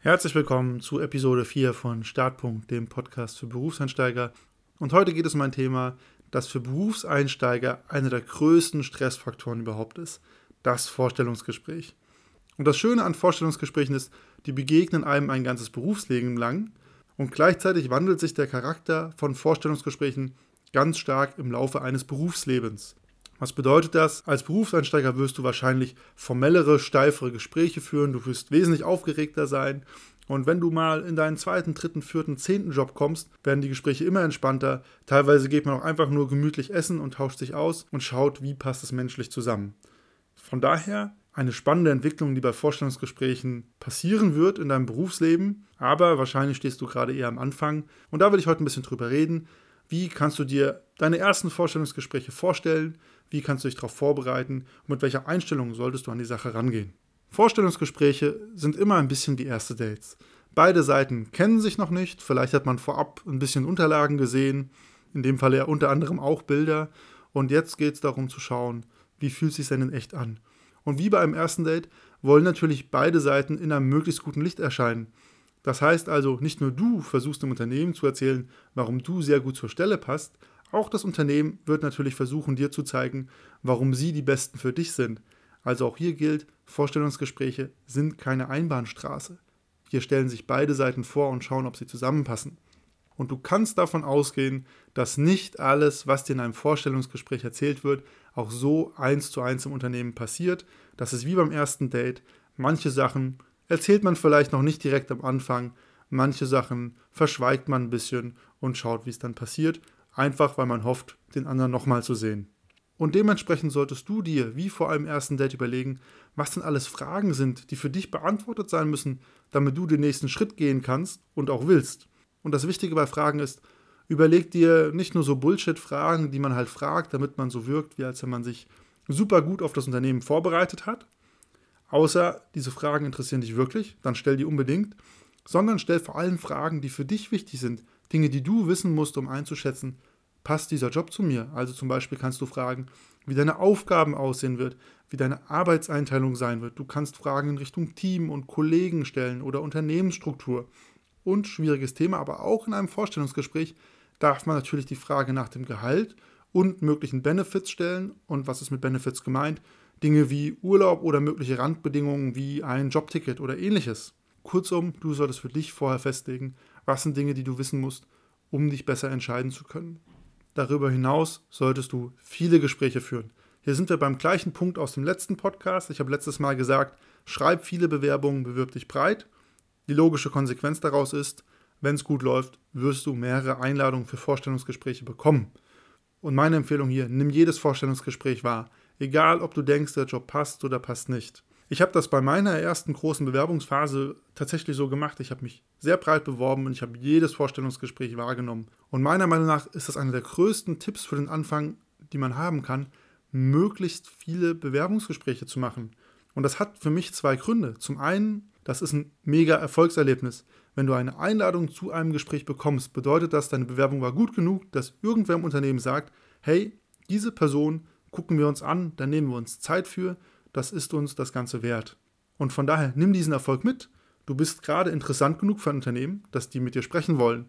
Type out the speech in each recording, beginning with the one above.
Herzlich willkommen zu Episode 4 von Startpunkt, dem Podcast für Berufseinsteiger. Und heute geht es um ein Thema, das für Berufseinsteiger einer der größten Stressfaktoren überhaupt ist: das Vorstellungsgespräch. Und das Schöne an Vorstellungsgesprächen ist, die begegnen einem ein ganzes Berufsleben lang und gleichzeitig wandelt sich der Charakter von Vorstellungsgesprächen ganz stark im Laufe eines Berufslebens. Was bedeutet das? Als Berufseinsteiger wirst du wahrscheinlich formellere, steifere Gespräche führen, du wirst wesentlich aufgeregter sein. Und wenn du mal in deinen zweiten, dritten, vierten, zehnten Job kommst, werden die Gespräche immer entspannter. Teilweise geht man auch einfach nur gemütlich essen und tauscht sich aus und schaut, wie passt es menschlich zusammen. Von daher eine spannende Entwicklung, die bei Vorstellungsgesprächen passieren wird in deinem Berufsleben, aber wahrscheinlich stehst du gerade eher am Anfang. Und da will ich heute ein bisschen drüber reden. Wie kannst du dir deine ersten Vorstellungsgespräche vorstellen? Wie kannst du dich darauf vorbereiten? Und mit welcher Einstellung solltest du an die Sache rangehen? Vorstellungsgespräche sind immer ein bisschen wie erste Dates. Beide Seiten kennen sich noch nicht, vielleicht hat man vorab ein bisschen Unterlagen gesehen, in dem Fall ja unter anderem auch Bilder. Und jetzt geht es darum zu schauen, wie fühlt es sich denn in echt an? Und wie bei einem ersten Date wollen natürlich beide Seiten in einem möglichst guten Licht erscheinen. Das heißt also, nicht nur du versuchst dem Unternehmen zu erzählen, warum du sehr gut zur Stelle passt, auch das Unternehmen wird natürlich versuchen, dir zu zeigen, warum sie die Besten für dich sind. Also auch hier gilt, Vorstellungsgespräche sind keine Einbahnstraße. Hier stellen sich beide Seiten vor und schauen, ob sie zusammenpassen. Und du kannst davon ausgehen, dass nicht alles, was dir in einem Vorstellungsgespräch erzählt wird, auch so eins zu eins im Unternehmen passiert. Das ist wie beim ersten Date. Manche Sachen erzählt man vielleicht noch nicht direkt am Anfang, manche Sachen verschweigt man ein bisschen und schaut, wie es dann passiert einfach weil man hofft, den anderen nochmal zu sehen. Und dementsprechend solltest du dir, wie vor einem ersten Date, überlegen, was denn alles Fragen sind, die für dich beantwortet sein müssen, damit du den nächsten Schritt gehen kannst und auch willst. Und das Wichtige bei Fragen ist, überleg dir nicht nur so Bullshit-Fragen, die man halt fragt, damit man so wirkt, wie als wenn man sich super gut auf das Unternehmen vorbereitet hat. Außer diese Fragen interessieren dich wirklich, dann stell die unbedingt, sondern stell vor allem Fragen, die für dich wichtig sind, Dinge, die du wissen musst, um einzuschätzen, passt dieser Job zu mir? Also zum Beispiel kannst du fragen, wie deine Aufgaben aussehen wird, wie deine Arbeitseinteilung sein wird. Du kannst Fragen in Richtung Team und Kollegen stellen oder Unternehmensstruktur. Und schwieriges Thema, aber auch in einem Vorstellungsgespräch darf man natürlich die Frage nach dem Gehalt und möglichen Benefits stellen. Und was ist mit Benefits gemeint? Dinge wie Urlaub oder mögliche Randbedingungen wie ein Jobticket oder ähnliches. Kurzum, du solltest für dich vorher festlegen, was sind Dinge, die du wissen musst, um dich besser entscheiden zu können. Darüber hinaus solltest du viele Gespräche führen. Hier sind wir beim gleichen Punkt aus dem letzten Podcast. Ich habe letztes Mal gesagt, schreib viele Bewerbungen, bewirb dich breit. Die logische Konsequenz daraus ist, wenn es gut läuft, wirst du mehrere Einladungen für Vorstellungsgespräche bekommen. Und meine Empfehlung hier, nimm jedes Vorstellungsgespräch wahr, egal ob du denkst, der Job passt oder passt nicht. Ich habe das bei meiner ersten großen Bewerbungsphase tatsächlich so gemacht. Ich habe mich sehr breit beworben und ich habe jedes Vorstellungsgespräch wahrgenommen. Und meiner Meinung nach ist das einer der größten Tipps für den Anfang, die man haben kann, möglichst viele Bewerbungsgespräche zu machen. Und das hat für mich zwei Gründe. Zum einen, das ist ein mega Erfolgserlebnis. Wenn du eine Einladung zu einem Gespräch bekommst, bedeutet das, deine Bewerbung war gut genug, dass irgendwer im Unternehmen sagt, hey, diese Person gucken wir uns an, da nehmen wir uns Zeit für das ist uns das Ganze wert. Und von daher nimm diesen Erfolg mit. Du bist gerade interessant genug für ein Unternehmen, dass die mit dir sprechen wollen.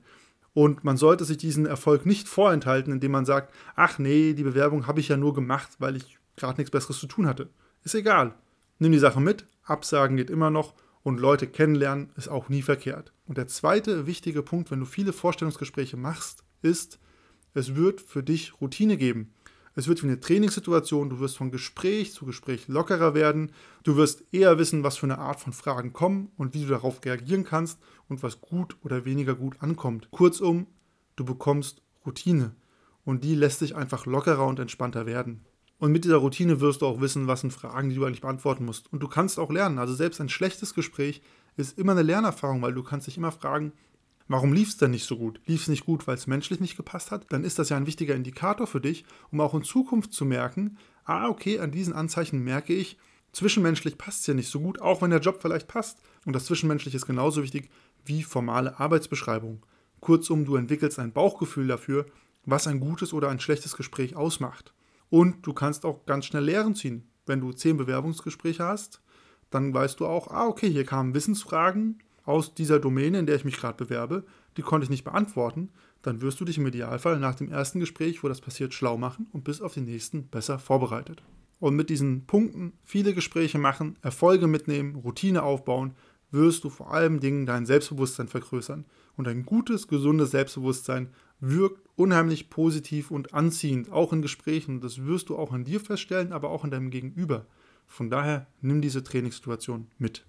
Und man sollte sich diesen Erfolg nicht vorenthalten, indem man sagt, ach nee, die Bewerbung habe ich ja nur gemacht, weil ich gerade nichts Besseres zu tun hatte. Ist egal. Nimm die Sache mit, Absagen geht immer noch und Leute kennenlernen ist auch nie verkehrt. Und der zweite wichtige Punkt, wenn du viele Vorstellungsgespräche machst, ist, es wird für dich Routine geben. Es wird wie eine Trainingssituation, du wirst von Gespräch zu Gespräch lockerer werden, du wirst eher wissen, was für eine Art von Fragen kommen und wie du darauf reagieren kannst und was gut oder weniger gut ankommt. Kurzum, du bekommst Routine und die lässt dich einfach lockerer und entspannter werden. Und mit dieser Routine wirst du auch wissen, was sind Fragen, die du eigentlich beantworten musst. Und du kannst auch lernen. Also selbst ein schlechtes Gespräch ist immer eine Lernerfahrung, weil du kannst dich immer fragen, Warum lief es denn nicht so gut? Lief es nicht gut, weil es menschlich nicht gepasst hat? Dann ist das ja ein wichtiger Indikator für dich, um auch in Zukunft zu merken, ah, okay, an diesen Anzeichen merke ich, zwischenmenschlich passt es ja nicht so gut, auch wenn der Job vielleicht passt. Und das Zwischenmenschliche ist genauso wichtig wie formale Arbeitsbeschreibung. Kurzum, du entwickelst ein Bauchgefühl dafür, was ein gutes oder ein schlechtes Gespräch ausmacht. Und du kannst auch ganz schnell Lehren ziehen. Wenn du zehn Bewerbungsgespräche hast, dann weißt du auch, ah, okay, hier kamen Wissensfragen, aus dieser Domäne, in der ich mich gerade bewerbe, die konnte ich nicht beantworten, dann wirst du dich im Idealfall nach dem ersten Gespräch, wo das passiert, schlau machen und bis auf die nächsten besser vorbereitet. Und mit diesen Punkten viele Gespräche machen, Erfolge mitnehmen, Routine aufbauen, wirst du vor allem Dingen dein Selbstbewusstsein vergrößern. Und ein gutes, gesundes Selbstbewusstsein wirkt unheimlich positiv und anziehend, auch in Gesprächen. Das wirst du auch an dir feststellen, aber auch an deinem Gegenüber. Von daher nimm diese Trainingssituation mit.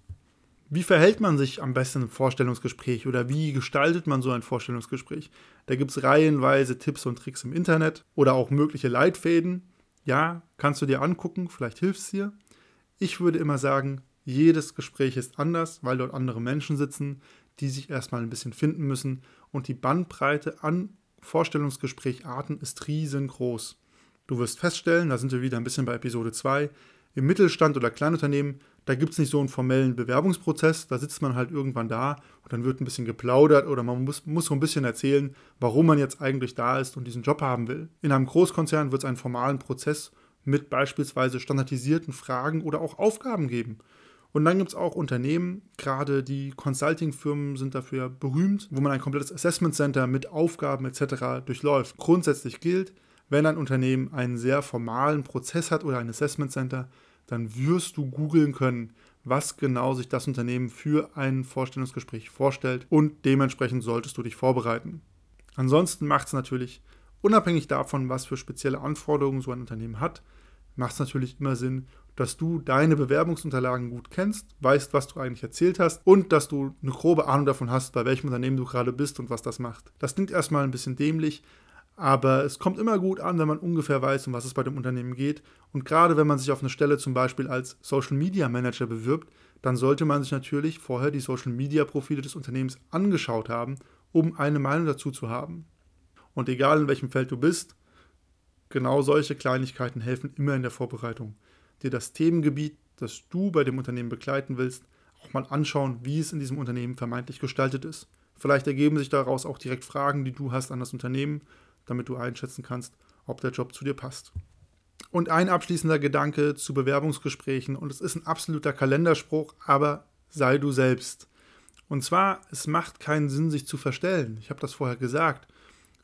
Wie verhält man sich am besten im Vorstellungsgespräch oder wie gestaltet man so ein Vorstellungsgespräch? Da gibt es reihenweise Tipps und Tricks im Internet oder auch mögliche Leitfäden. Ja, kannst du dir angucken, vielleicht hilft es dir. Ich würde immer sagen, jedes Gespräch ist anders, weil dort andere Menschen sitzen, die sich erstmal ein bisschen finden müssen und die Bandbreite an Vorstellungsgesprächarten ist riesengroß. Du wirst feststellen, da sind wir wieder ein bisschen bei Episode 2, im Mittelstand oder Kleinunternehmen, da gibt es nicht so einen formellen Bewerbungsprozess, da sitzt man halt irgendwann da und dann wird ein bisschen geplaudert oder man muss, muss so ein bisschen erzählen, warum man jetzt eigentlich da ist und diesen Job haben will. In einem Großkonzern wird es einen formalen Prozess mit beispielsweise standardisierten Fragen oder auch Aufgaben geben. Und dann gibt es auch Unternehmen, gerade die Consulting-Firmen sind dafür berühmt, wo man ein komplettes Assessment Center mit Aufgaben etc. durchläuft. Grundsätzlich gilt, wenn ein Unternehmen einen sehr formalen Prozess hat oder ein Assessment Center, dann wirst du googeln können, was genau sich das Unternehmen für ein Vorstellungsgespräch vorstellt und dementsprechend solltest du dich vorbereiten. Ansonsten macht es natürlich, unabhängig davon, was für spezielle Anforderungen so ein Unternehmen hat, macht es natürlich immer Sinn, dass du deine Bewerbungsunterlagen gut kennst, weißt, was du eigentlich erzählt hast und dass du eine grobe Ahnung davon hast, bei welchem Unternehmen du gerade bist und was das macht. Das klingt erstmal ein bisschen dämlich, aber es kommt immer gut an, wenn man ungefähr weiß, um was es bei dem Unternehmen geht. Und gerade wenn man sich auf eine Stelle zum Beispiel als Social Media Manager bewirbt, dann sollte man sich natürlich vorher die Social Media Profile des Unternehmens angeschaut haben, um eine Meinung dazu zu haben. Und egal in welchem Feld du bist, genau solche Kleinigkeiten helfen immer in der Vorbereitung dir das Themengebiet, das du bei dem Unternehmen begleiten willst, auch mal anschauen, wie es in diesem Unternehmen vermeintlich gestaltet ist. Vielleicht ergeben sich daraus auch direkt Fragen, die du hast an das Unternehmen, damit du einschätzen kannst, ob der Job zu dir passt. Und ein abschließender Gedanke zu Bewerbungsgesprächen, und es ist ein absoluter Kalenderspruch, aber sei du selbst. Und zwar, es macht keinen Sinn, sich zu verstellen. Ich habe das vorher gesagt.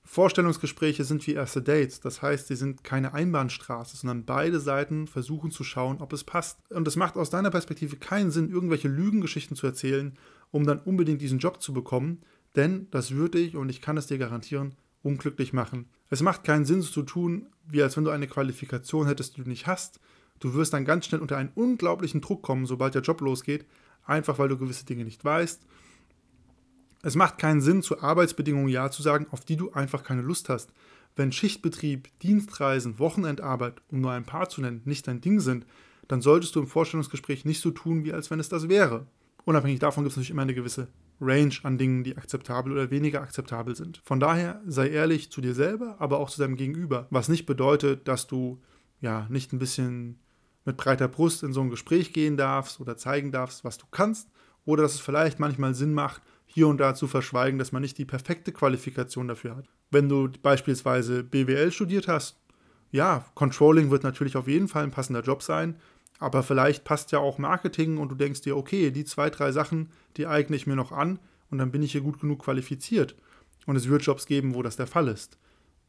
Vorstellungsgespräche sind wie erste Dates. Das heißt, sie sind keine Einbahnstraße, sondern beide Seiten versuchen zu schauen, ob es passt. Und es macht aus deiner Perspektive keinen Sinn, irgendwelche Lügengeschichten zu erzählen, um dann unbedingt diesen Job zu bekommen, denn das würde dich, und ich kann es dir garantieren, unglücklich machen. Es macht keinen Sinn, so zu tun, wie als wenn du eine Qualifikation hättest, die du nicht hast. Du wirst dann ganz schnell unter einen unglaublichen Druck kommen, sobald der Job losgeht, einfach weil du gewisse Dinge nicht weißt es macht keinen Sinn, zu Arbeitsbedingungen Ja zu sagen, auf die du einfach keine Lust hast. Wenn Schichtbetrieb, Dienstreisen, Wochenendarbeit, um nur ein paar zu nennen, nicht dein Ding sind, dann solltest du im Vorstellungsgespräch nicht so tun, wie als wenn es das wäre. Unabhängig davon gibt es natürlich immer eine gewisse Range an Dingen, die akzeptabel oder weniger akzeptabel sind. Von daher sei ehrlich zu dir selber, aber auch zu deinem Gegenüber. Was nicht bedeutet, dass du ja nicht ein bisschen mit breiter Brust in so ein Gespräch gehen darfst oder zeigen darfst, was du kannst, oder dass es vielleicht manchmal Sinn macht, hier und da zu verschweigen, dass man nicht die perfekte Qualifikation dafür hat. Wenn du beispielsweise BWL studiert hast, ja, Controlling wird natürlich auf jeden Fall ein passender Job sein, aber vielleicht passt ja auch Marketing und du denkst dir, okay, die zwei, drei Sachen, die eigne ich mir noch an und dann bin ich hier gut genug qualifiziert. Und es wird Jobs geben, wo das der Fall ist.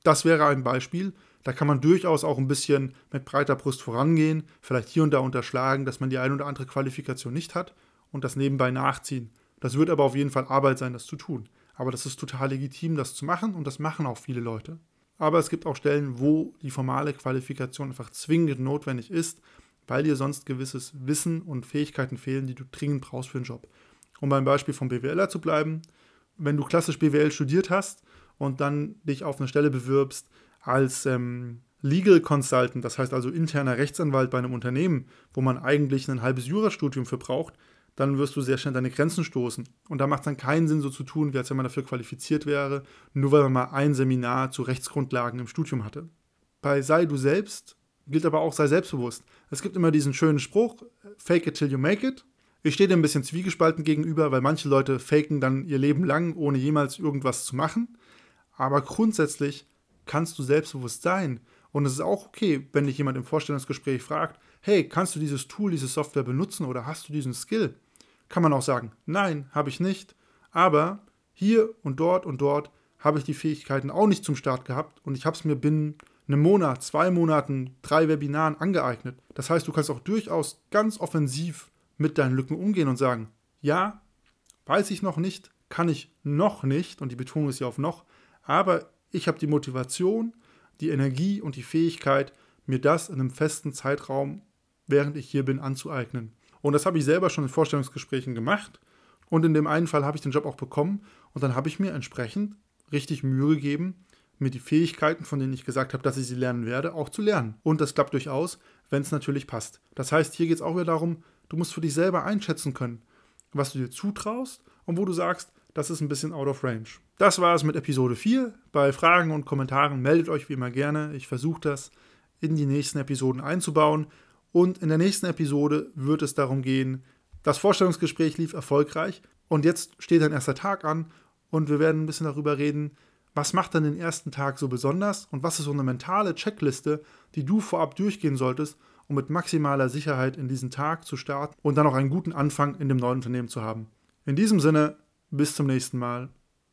Das wäre ein Beispiel. Da kann man durchaus auch ein bisschen mit breiter Brust vorangehen, vielleicht hier und da unterschlagen, dass man die ein oder andere Qualifikation nicht hat und das nebenbei nachziehen. Das wird aber auf jeden Fall Arbeit sein, das zu tun. Aber das ist total legitim, das zu machen und das machen auch viele Leute. Aber es gibt auch Stellen, wo die formale Qualifikation einfach zwingend notwendig ist, weil dir sonst gewisses Wissen und Fähigkeiten fehlen, die du dringend brauchst für den Job. Um beim Beispiel vom BWLer zu bleiben, wenn du klassisch BWL studiert hast und dann dich auf eine Stelle bewirbst als ähm, Legal Consultant, das heißt also interner Rechtsanwalt bei einem Unternehmen, wo man eigentlich ein halbes Jurastudium für braucht, dann wirst du sehr schnell deine Grenzen stoßen. Und da macht es dann keinen Sinn, so zu tun, wie als wenn man dafür qualifiziert wäre, nur weil man mal ein Seminar zu Rechtsgrundlagen im Studium hatte. Bei Sei du selbst gilt aber auch, sei selbstbewusst. Es gibt immer diesen schönen Spruch, fake it till you make it. Ich stehe dem ein bisschen zwiegespalten gegenüber, weil manche Leute faken dann ihr Leben lang, ohne jemals irgendwas zu machen. Aber grundsätzlich kannst du selbstbewusst sein. Und es ist auch okay, wenn dich jemand im Vorstellungsgespräch fragt, hey, kannst du dieses Tool, diese Software benutzen oder hast du diesen Skill? kann man auch sagen, nein, habe ich nicht. Aber hier und dort und dort habe ich die Fähigkeiten auch nicht zum Start gehabt und ich habe es mir binnen einem Monat, zwei Monaten, drei Webinaren angeeignet. Das heißt, du kannst auch durchaus ganz offensiv mit deinen Lücken umgehen und sagen, ja, weiß ich noch nicht, kann ich noch nicht, und die Betonung ist ja auf noch, aber ich habe die Motivation, die Energie und die Fähigkeit, mir das in einem festen Zeitraum, während ich hier bin, anzueignen. Und das habe ich selber schon in Vorstellungsgesprächen gemacht. Und in dem einen Fall habe ich den Job auch bekommen. Und dann habe ich mir entsprechend richtig Mühe gegeben, mir die Fähigkeiten, von denen ich gesagt habe, dass ich sie lernen werde, auch zu lernen. Und das klappt durchaus, wenn es natürlich passt. Das heißt, hier geht es auch wieder darum, du musst für dich selber einschätzen können, was du dir zutraust und wo du sagst, das ist ein bisschen out of range. Das war es mit Episode 4. Bei Fragen und Kommentaren meldet euch wie immer gerne. Ich versuche das in die nächsten Episoden einzubauen. Und in der nächsten Episode wird es darum gehen, das Vorstellungsgespräch lief erfolgreich und jetzt steht ein erster Tag an und wir werden ein bisschen darüber reden, was macht dann den ersten Tag so besonders und was ist so eine mentale Checkliste, die du vorab durchgehen solltest, um mit maximaler Sicherheit in diesen Tag zu starten und dann auch einen guten Anfang in dem neuen Unternehmen zu haben. In diesem Sinne, bis zum nächsten Mal.